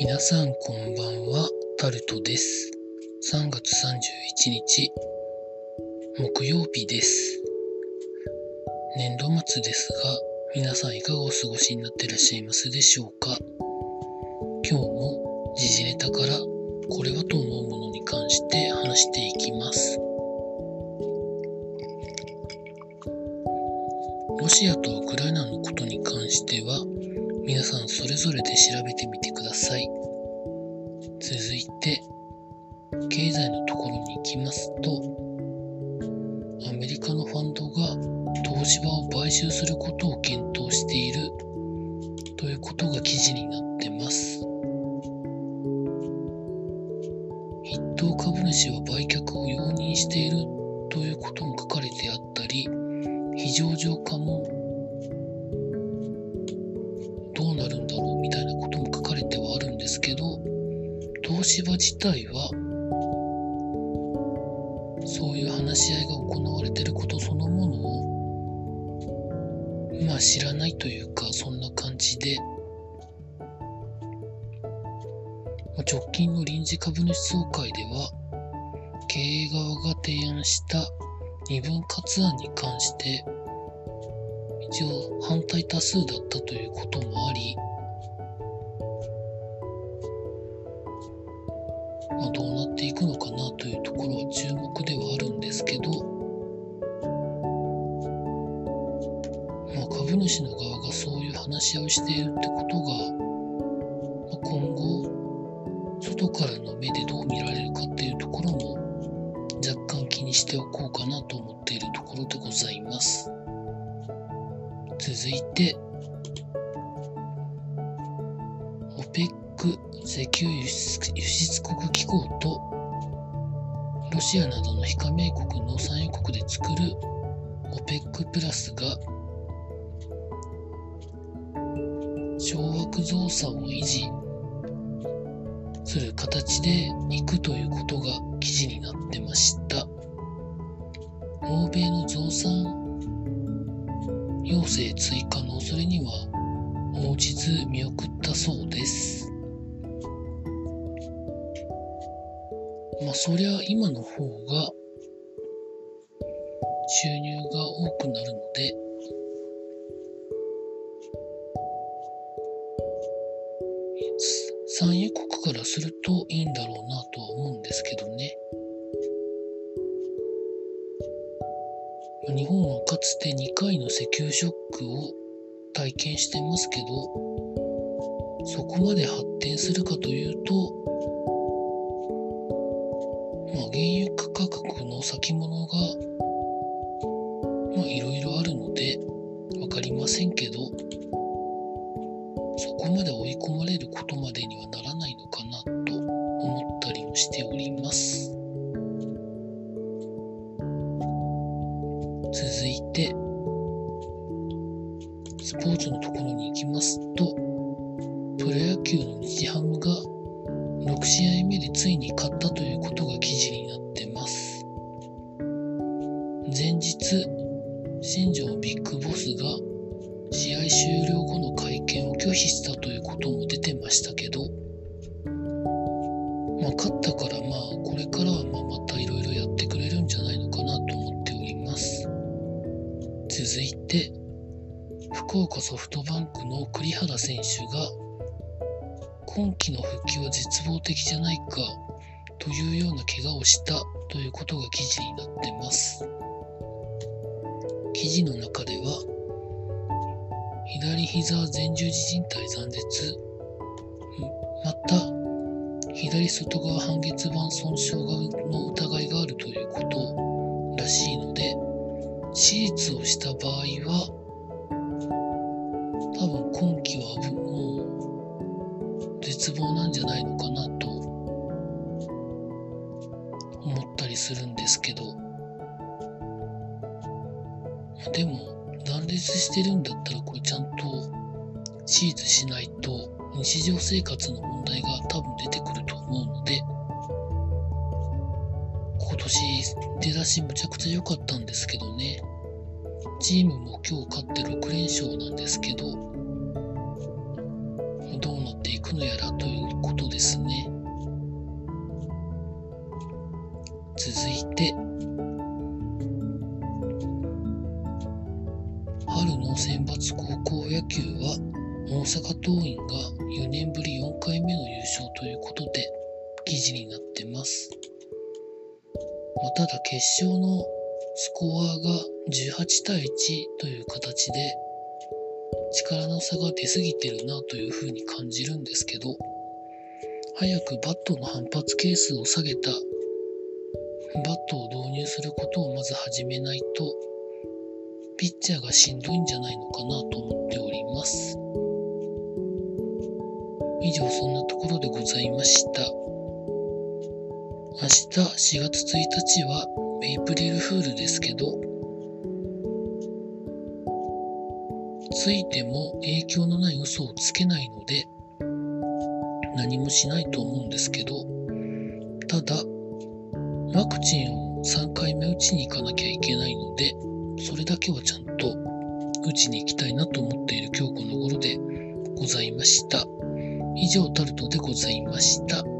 皆さんこんばんは、タルトです。3月31日、木曜日です。年度末ですが、皆さんいかがお過ごしになっていらっしゃいますでしょうか？今日も時事ネタからこれはと思うものに関して話していきます。ロシアとウクライナのことに関しては、皆さんそれぞれで調べてみてださい。続いて、経済のところに行きますと、アメリカのファンドが東芝を買収することを検討しているということが記事になってます。筆頭株主は売却を容認しているということも書かれてあったり、非常上場化も東芝自体はそういう話し合いが行われてることそのものをまあ知らないというかそんな感じで、直近の臨時株主総会では経営側が提案した二分割案に関して一応反対多数だったということもあり、まあ、どうなっていくのかなというところは注目ではあるんですけど、まあ、株主の側がそういう話し合いをしているってことが、まあ、今後外からの目でどう見られるかっていうところも若干気にしておこうかなと思っているところでございます。続いて、OPEC 石油輸出国機構とロシアなどの非加盟国の産油国で作る OPEC プラスが掌握増産を維持する形でいくということが記事になってました。欧米の増産要請追加の恐れには応じず見送ったそうです。まあそりゃ今の方が収入が多くなるので産油国からするといいんだろうなとは思うんですけどね。日本はかつて2回の石油ショックを体験してますけど、そこまで発展するかというと、先物が、まあ、いろいろあるので、わかりませんけど、そこまで追い込まれることまでにはならないのかなと思ったりもしております。続いて、スポーツのところに行きますと、プロ野球の日ハムが6試合目でついに勝ったということがまあ勝ったからまあこれからはまあまたいろいろやってくれるんじゃないのかなと思っております。続いて、福岡ソフトバンクの栗原選手が、今季の復帰は絶望的じゃないかというような怪我をしたということが記事になってます。記事の中では、左膝前十字靭帯断絶、左外側半月板損傷の疑いがあるということらしいので、手術をした場合は、多分今季はもう絶望なんじゃないのかなと思ったりするんですけど、でも断裂してるんだったらこれちゃんと手術しないと日常生活の問題が多分出て出だしむちゃくちゃ良かったんですけどね。チームも今日勝って6連勝なんですけど、どうなっていくのやらということですね。続いて、春の選抜高校野球は大阪桐蔭が4年ぶり4回目の優勝ということで記事になってます。まあ、ただ決勝のスコアが18対1という形で力の差が出すぎてるなというふうに感じるんですけど早くバットの反発係数を下げたバットを導入することをまず始めないとピッチャーがしんどいんじゃないのかなと思っております。以上そんなところでございました。明日4月1日はメイプリルフールですけどついても影響のない嘘をつけないので何もしないと思うんですけどただワクチンを3回目打ちに行かなきゃいけないのでそれだけはちゃんと打ちに行きたいなと思っている今日この頃でございました。以上タルトでございました。